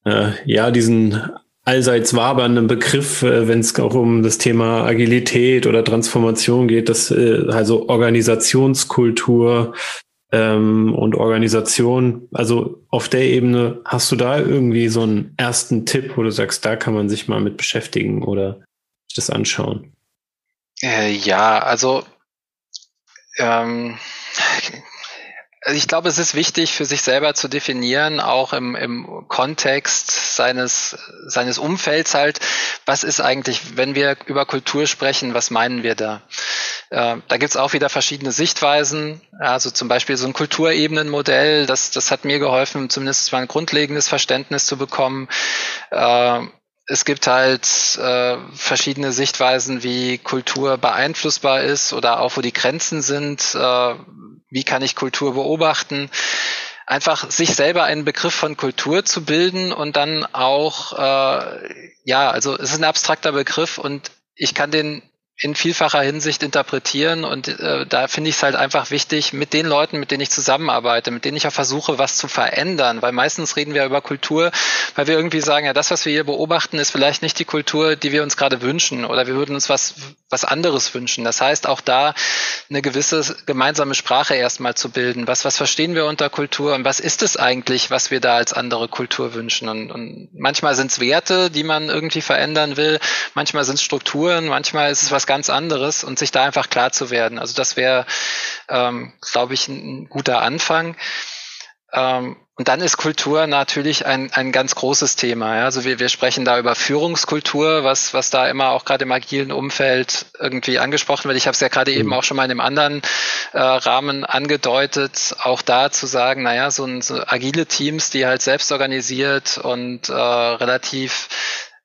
S1: äh, ja, diesen allseits wabernden Begriff, äh, wenn es auch um das Thema Agilität oder Transformation geht, das äh, also Organisationskultur, ähm, und Organisation. Also auf der Ebene hast du da irgendwie so einen ersten Tipp, wo du sagst, da kann man sich mal mit beschäftigen oder sich das anschauen?
S2: Äh, ja, also ähm, also ich glaube, es ist wichtig für sich selber zu definieren, auch im, im Kontext seines, seines Umfelds halt, was ist eigentlich, wenn wir über Kultur sprechen, was meinen wir da? Äh, da gibt's auch wieder verschiedene Sichtweisen, also zum Beispiel so ein Kulturebenenmodell, das, das hat mir geholfen, zumindest mal ein grundlegendes Verständnis zu bekommen. Äh, es gibt halt äh, verschiedene Sichtweisen, wie Kultur beeinflussbar ist oder auch wo die Grenzen sind. Äh, wie kann ich Kultur beobachten? Einfach sich selber einen Begriff von Kultur zu bilden und dann auch, äh, ja, also es ist ein abstrakter Begriff und ich kann den in vielfacher Hinsicht interpretieren und äh, da finde ich es halt einfach wichtig, mit den Leuten, mit denen ich zusammenarbeite, mit denen ich auch versuche, was zu verändern, weil meistens reden wir über Kultur, weil wir irgendwie sagen, ja, das, was wir hier beobachten, ist vielleicht nicht die Kultur, die wir uns gerade wünschen oder wir würden uns was, was anderes wünschen. Das heißt, auch da eine gewisse gemeinsame Sprache erstmal zu bilden. Was, was verstehen wir unter Kultur und was ist es eigentlich, was wir da als andere Kultur wünschen? Und, und manchmal sind es Werte, die man irgendwie verändern will, manchmal sind es Strukturen, manchmal ist es was ganz anderes und sich da einfach klar zu werden. Also das wäre, ähm, glaube ich, ein, guter Anfang. Ähm, und dann ist Kultur natürlich ein, ein ganz großes Thema. Ja? Also wir, wir sprechen da über Führungskultur, was, was da immer auch gerade im agilen Umfeld irgendwie angesprochen wird. Ich habe es ja gerade mhm. eben auch schon mal in einem anderen äh, Rahmen angedeutet, auch da zu sagen, naja, so, ein, so agile Teams, die halt selbst organisiert und äh, relativ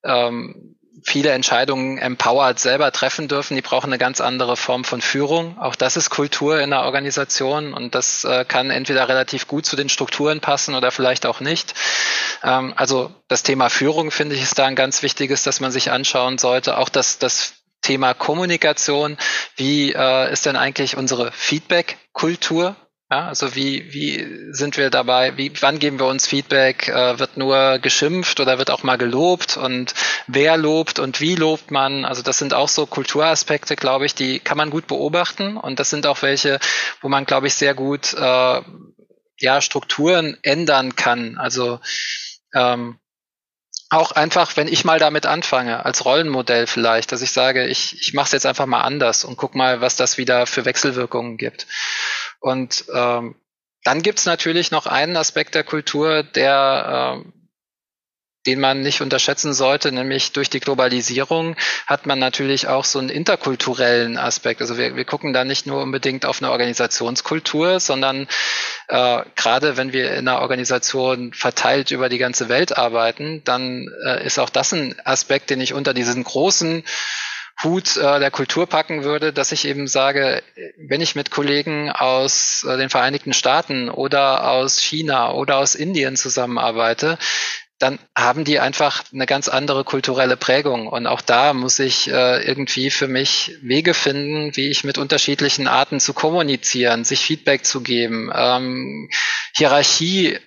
S2: ähm, viele Entscheidungen empowered selber treffen dürfen. Die brauchen eine ganz andere Form von Führung. Auch das ist Kultur in der Organisation und das äh, kann entweder relativ gut zu den Strukturen passen oder vielleicht auch nicht. Ähm, also das Thema Führung finde ich ist da ein ganz wichtiges, dass man sich anschauen sollte. Auch das, das Thema Kommunikation. Wie äh, ist denn eigentlich unsere Feedback-Kultur? Ja, also wie, wie sind wir dabei, wie, wann geben wir uns Feedback? Äh, wird nur geschimpft oder wird auch mal gelobt? Und wer lobt und wie lobt man? Also das sind auch so Kulturaspekte, glaube ich, die kann man gut beobachten. Und das sind auch welche, wo man, glaube ich, sehr gut äh, ja, Strukturen ändern kann. Also ähm, auch einfach, wenn ich mal damit anfange, als Rollenmodell vielleicht, dass ich sage, ich, ich mache es jetzt einfach mal anders und guck mal, was das wieder für Wechselwirkungen gibt. Und ähm, dann gibt's natürlich noch einen Aspekt der Kultur, der äh, den man nicht unterschätzen sollte, nämlich durch die Globalisierung hat man natürlich auch so einen interkulturellen Aspekt. Also wir, wir gucken da nicht nur unbedingt auf eine Organisationskultur, sondern äh, gerade wenn wir in einer Organisation verteilt über die ganze Welt arbeiten, dann äh, ist auch das ein Aspekt, den ich unter diesen großen Hut äh, der Kultur packen würde, dass ich eben sage, wenn ich mit Kollegen aus äh, den Vereinigten Staaten oder aus China oder aus Indien zusammenarbeite, dann haben die einfach eine ganz andere kulturelle Prägung. Und auch da muss ich äh, irgendwie für mich Wege finden, wie ich mit unterschiedlichen Arten zu kommunizieren, sich Feedback zu geben, ähm, Hierarchie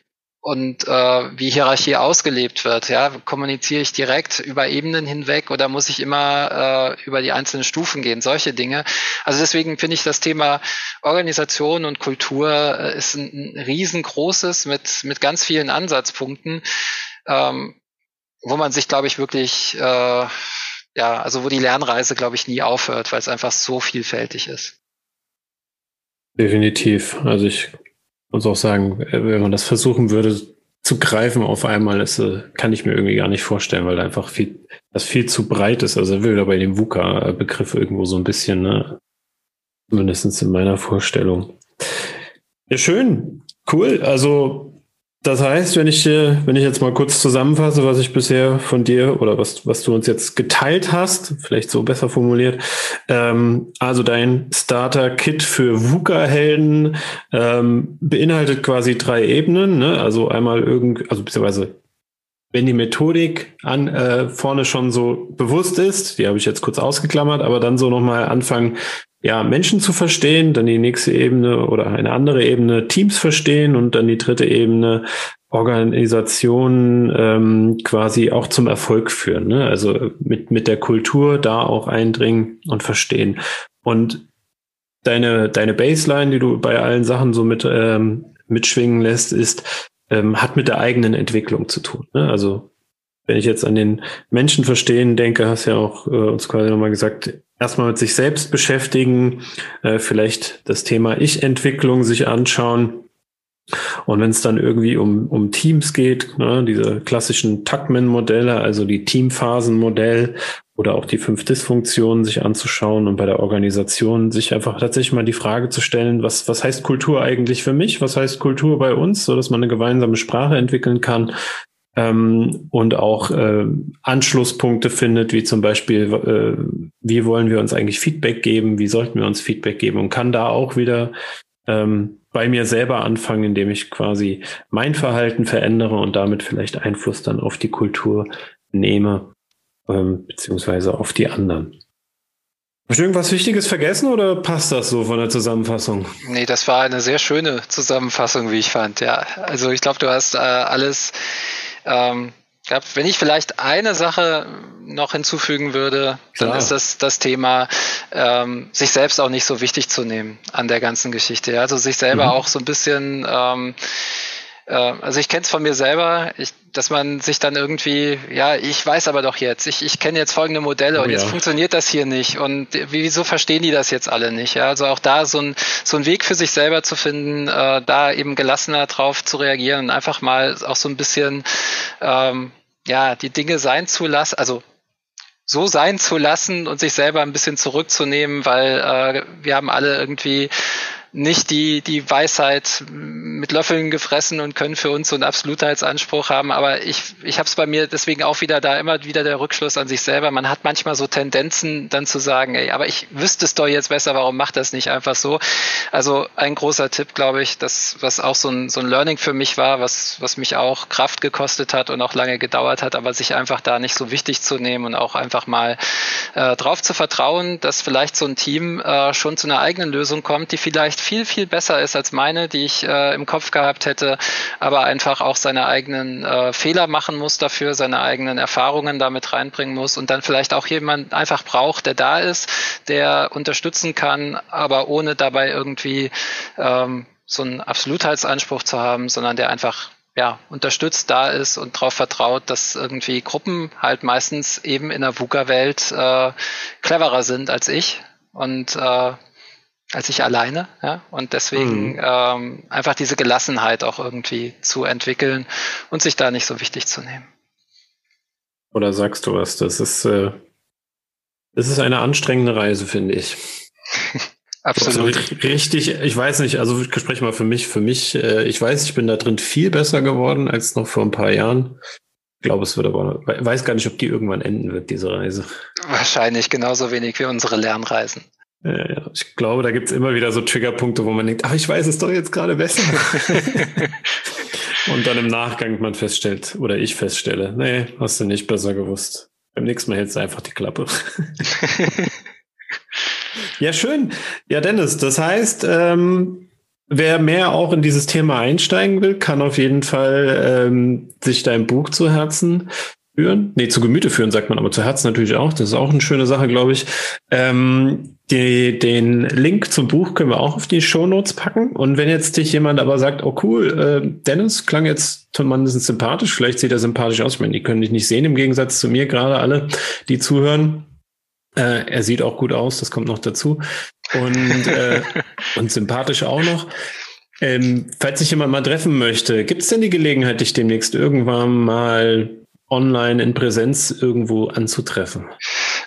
S2: und äh, wie Hierarchie ausgelebt wird. Ja, kommuniziere ich direkt über Ebenen hinweg oder muss ich immer äh, über die einzelnen Stufen gehen? Solche Dinge. Also deswegen finde ich das Thema Organisation und Kultur äh, ist ein, ein riesengroßes mit mit ganz vielen Ansatzpunkten, ähm, wo man sich, glaube ich, wirklich äh, ja, also wo die Lernreise, glaube ich, nie aufhört, weil es einfach so vielfältig ist.
S1: Definitiv. Also ich muss auch sagen, äh, wenn man das versuchen würde zu greifen auf einmal, ist, äh, kann ich mir irgendwie gar nicht vorstellen, weil einfach viel, das viel zu breit ist. Also will da bei dem VUCA-Begriff irgendwo so ein bisschen, ne? Mindestens in meiner Vorstellung. Ja, schön. Cool. Also das heißt, wenn ich, wenn ich jetzt mal kurz zusammenfasse, was ich bisher von dir oder was, was du uns jetzt geteilt hast, vielleicht so besser formuliert, ähm, also dein Starter-Kit für VUCA-Helden ähm, beinhaltet quasi drei Ebenen, ne? also einmal irgend, also beziehungsweise wenn die Methodik an äh, vorne schon so bewusst ist, die habe ich jetzt kurz ausgeklammert, aber dann so nochmal anfangen, ja, Menschen zu verstehen, dann die nächste Ebene oder eine andere Ebene Teams verstehen und dann die dritte Ebene Organisationen ähm, quasi auch zum Erfolg führen. Ne? Also mit, mit der Kultur da auch eindringen und verstehen. Und deine, deine Baseline, die du bei allen Sachen so mit ähm, mitschwingen lässt, ist, ähm, hat mit der eigenen Entwicklung zu tun. Ne? Also wenn ich jetzt an den Menschen verstehen denke, hast ja auch äh, uns quasi nochmal gesagt, erstmal mit sich selbst beschäftigen, äh, vielleicht das Thema Ich-Entwicklung sich anschauen. Und wenn es dann irgendwie um, um Teams geht, ne, diese klassischen Tuckman-Modelle, also die Teamphasen-Modell oder auch die fünf Dysfunktionen sich anzuschauen und bei der Organisation sich einfach tatsächlich mal die Frage zu stellen, was, was heißt Kultur eigentlich für mich? Was heißt Kultur bei uns? So dass man eine gemeinsame Sprache entwickeln kann, ähm, und auch äh, Anschlusspunkte findet, wie zum Beispiel, äh, wie wollen wir uns eigentlich Feedback geben, wie sollten wir uns Feedback geben und kann da auch wieder ähm, bei mir selber anfangen, indem ich quasi mein Verhalten verändere und damit vielleicht Einfluss dann auf die Kultur nehme, ähm, beziehungsweise auf die anderen. Hast du irgendwas Wichtiges vergessen oder passt das so von der Zusammenfassung?
S2: Nee, das war eine sehr schöne Zusammenfassung, wie ich fand. Ja, also ich glaube, du hast äh, alles ähm, ja, wenn ich vielleicht eine Sache noch hinzufügen würde, Klar. dann ist das das Thema, ähm, sich selbst auch nicht so wichtig zu nehmen an der ganzen Geschichte. Also sich selber mhm. auch so ein bisschen, ähm, äh, also ich kenne es von mir selber, ich, dass man sich dann irgendwie, ja, ich weiß aber doch jetzt, ich, ich kenne jetzt folgende Modelle oh, und jetzt ja. funktioniert das hier nicht und wieso verstehen die das jetzt alle nicht? Ja, also auch da so ein, so ein Weg für sich selber zu finden, äh, da eben gelassener drauf zu reagieren und einfach mal auch so ein bisschen, ähm, ja, die Dinge sein zu lassen, also so sein zu lassen und sich selber ein bisschen zurückzunehmen, weil äh, wir haben alle irgendwie nicht die, die Weisheit mit Löffeln gefressen und können für uns so einen Absolutheitsanspruch haben. Aber ich, ich habe es bei mir deswegen auch wieder da immer wieder der Rückschluss an sich selber. Man hat manchmal so Tendenzen dann zu sagen, ey, aber ich wüsste es doch jetzt besser, warum macht das nicht einfach so? Also ein großer Tipp, glaube ich, das, was auch so ein, so ein Learning für mich war, was, was mich auch Kraft gekostet hat und auch lange gedauert hat, aber sich einfach da nicht so wichtig zu nehmen und auch einfach mal äh, drauf zu vertrauen, dass vielleicht so ein Team äh, schon zu einer eigenen Lösung kommt, die vielleicht vielleicht viel, viel besser ist als meine, die ich äh, im Kopf gehabt hätte, aber einfach auch seine eigenen äh, Fehler machen muss dafür, seine eigenen Erfahrungen damit reinbringen muss und dann vielleicht auch jemand einfach braucht, der da ist, der unterstützen kann, aber ohne dabei irgendwie ähm, so einen Absolutheitsanspruch zu haben, sondern der einfach ja, unterstützt da ist und darauf vertraut, dass irgendwie Gruppen halt meistens eben in der VUCA-Welt äh, cleverer sind als ich. Und äh, als ich alleine. Ja? Und deswegen mhm. ähm, einfach diese Gelassenheit auch irgendwie zu entwickeln und sich da nicht so wichtig zu nehmen.
S1: Oder sagst du was? Das ist, äh, das ist eine anstrengende Reise, finde ich.
S2: Absolut.
S1: Also richtig, ich weiß nicht, also ich spreche mal für mich, für mich, äh, ich weiß, ich bin da drin viel besser geworden als noch vor ein paar Jahren. Ich glaube, es wird aber, weiß gar nicht, ob die irgendwann enden wird, diese Reise.
S2: Wahrscheinlich genauso wenig wie unsere Lernreisen.
S1: Ja, ich glaube, da gibt es immer wieder so Triggerpunkte, wo man denkt, ach, ich weiß es doch jetzt gerade besser. Und dann im Nachgang man feststellt, oder ich feststelle, nee, hast du nicht besser gewusst. Beim nächsten Mal hältst du einfach die Klappe. ja, schön. Ja, Dennis, das heißt, ähm, wer mehr auch in dieses Thema einsteigen will, kann auf jeden Fall ähm, sich dein Buch zu Herzen führen. Nee, zu Gemüte führen, sagt man, aber zu Herzen natürlich auch. Das ist auch eine schöne Sache, glaube ich. Ähm, die, den Link zum Buch können wir auch auf die Show Notes packen. Und wenn jetzt dich jemand aber sagt, oh cool, äh, Dennis klang jetzt zumindest sympathisch, vielleicht sieht er sympathisch aus. Ich meine, die können dich nicht sehen, im Gegensatz zu mir gerade alle, die zuhören. Äh, er sieht auch gut aus, das kommt noch dazu. Und, äh, und sympathisch auch noch. Ähm, falls sich jemand mal treffen möchte, gibt es denn die Gelegenheit, dich demnächst irgendwann mal online in Präsenz irgendwo anzutreffen?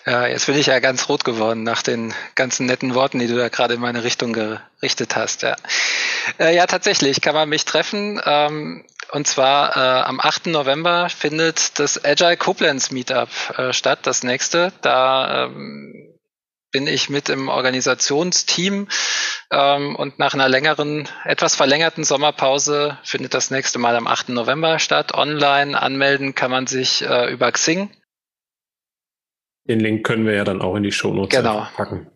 S2: Ja, jetzt bin ich ja ganz rot geworden nach den ganzen netten Worten, die du da gerade in meine Richtung gerichtet hast. Ja, äh, ja tatsächlich kann man mich treffen. Ähm, und zwar äh, am 8. November findet das Agile Koblenz Meetup äh, statt, das nächste. Da ähm, bin ich mit im Organisationsteam ähm, und nach einer längeren, etwas verlängerten Sommerpause findet das nächste Mal am 8. November statt. Online anmelden kann man sich äh, über Xing.
S1: Den Link können wir ja dann auch in die Shownotes
S2: genau.
S1: packen.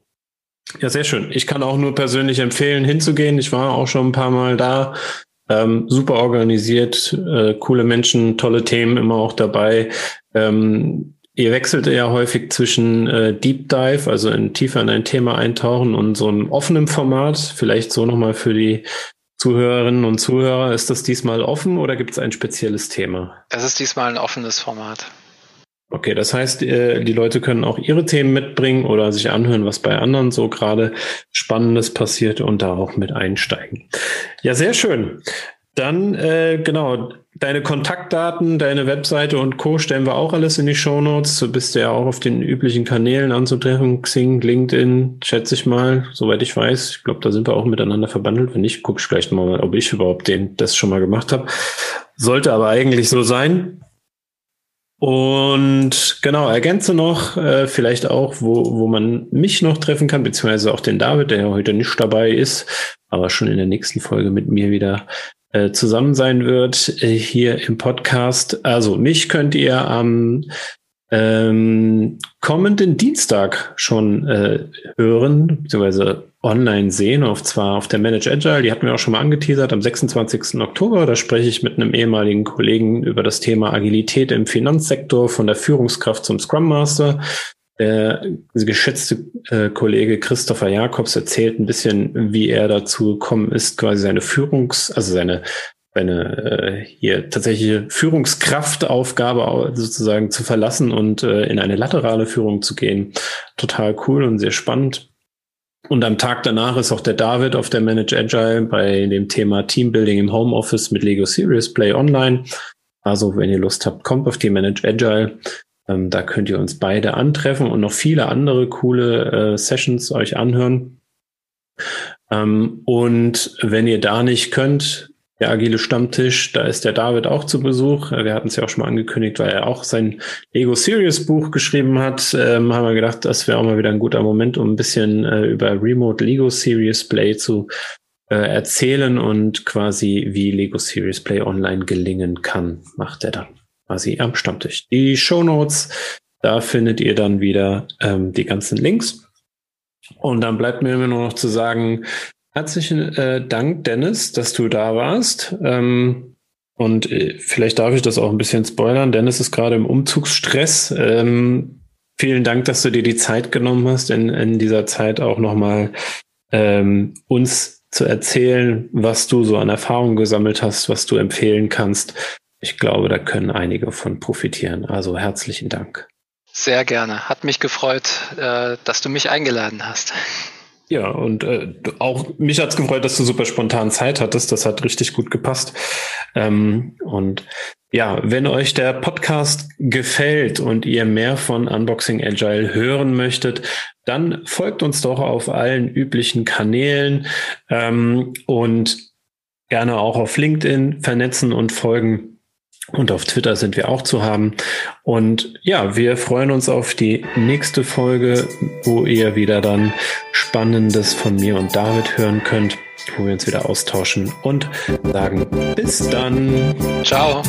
S1: Ja, sehr schön. Ich kann auch nur persönlich empfehlen, hinzugehen. Ich war auch schon ein paar Mal da. Ähm, super organisiert, äh, coole Menschen, tolle Themen immer auch dabei. Ähm, ihr wechselt ja häufig zwischen äh, Deep Dive, also in tiefer in ein Thema eintauchen und so einem offenen Format. Vielleicht so nochmal für die Zuhörerinnen und Zuhörer. Ist das diesmal offen oder gibt es ein spezielles Thema?
S2: Es ist diesmal ein offenes Format.
S1: Okay, das heißt, äh, die Leute können auch ihre Themen mitbringen oder sich anhören, was bei anderen so gerade Spannendes passiert und da auch mit einsteigen. Ja, sehr schön. Dann, äh, genau, deine Kontaktdaten, deine Webseite und Co. stellen wir auch alles in die Show Notes. Du bist ja auch auf den üblichen Kanälen anzutreffen. Xing, LinkedIn, schätze ich mal, soweit ich weiß. Ich glaube, da sind wir auch miteinander verbandelt. Wenn nicht, guck ich vielleicht mal, ob ich überhaupt den, das schon mal gemacht habe. Sollte aber eigentlich so sein. Und genau, ergänze noch äh, vielleicht auch, wo, wo man mich noch treffen kann, beziehungsweise auch den David, der ja heute nicht dabei ist, aber schon in der nächsten Folge mit mir wieder äh, zusammen sein wird äh, hier im Podcast. Also mich könnt ihr am ähm, kommenden Dienstag schon äh, hören, beziehungsweise online sehen, und zwar auf der Manage Agile. Die hatten wir auch schon mal angeteasert am 26. Oktober. Da spreche ich mit einem ehemaligen Kollegen über das Thema Agilität im Finanzsektor von der Führungskraft zum Scrum Master. Der geschätzte äh, Kollege Christopher Jakobs erzählt ein bisschen, wie er dazu gekommen ist, quasi seine Führungs-, also seine seine äh, hier tatsächliche Führungskraftaufgabe sozusagen zu verlassen und äh, in eine laterale Führung zu gehen. Total cool und sehr spannend. Und am Tag danach ist auch der David auf der Manage Agile bei dem Thema Teambuilding im Homeoffice mit Lego Serious Play Online. Also wenn ihr Lust habt, kommt auf die Manage Agile. Ähm, da könnt ihr uns beide antreffen und noch viele andere coole äh, Sessions euch anhören. Ähm, und wenn ihr da nicht könnt, der agile Stammtisch, da ist der David auch zu Besuch. Wir hatten es ja auch schon mal angekündigt, weil er auch sein Lego Serious Buch geschrieben hat. Ähm, haben wir gedacht, das wäre auch mal wieder ein guter Moment, um ein bisschen äh, über Remote Lego Serious Play zu äh, erzählen und quasi wie Lego Serious Play online gelingen kann, macht er dann quasi am Stammtisch. Die Show Notes, da findet ihr dann wieder ähm, die ganzen Links. Und dann bleibt mir nur noch zu sagen, Herzlichen äh, Dank, Dennis, dass du da warst. Ähm, und äh, vielleicht darf ich das auch ein bisschen spoilern. Dennis ist gerade im Umzugsstress. Ähm, vielen Dank, dass du dir die Zeit genommen hast, in, in dieser Zeit auch nochmal ähm, uns zu erzählen, was du so an Erfahrungen gesammelt hast, was du empfehlen kannst. Ich glaube, da können einige von profitieren. Also herzlichen Dank.
S2: Sehr gerne. Hat mich gefreut, äh, dass du mich eingeladen hast.
S1: Ja, und äh, auch mich hat's gefreut, dass du super spontan Zeit hattest. Das hat richtig gut gepasst. Ähm, und ja, wenn euch der Podcast gefällt und ihr mehr von Unboxing Agile hören möchtet, dann folgt uns doch auf allen üblichen Kanälen ähm, und gerne auch auf LinkedIn vernetzen und folgen. Und auf Twitter sind wir auch zu haben. Und ja, wir freuen uns auf die nächste Folge, wo ihr wieder dann Spannendes von mir und David hören könnt, wo wir uns wieder austauschen und sagen bis dann.
S2: Ciao.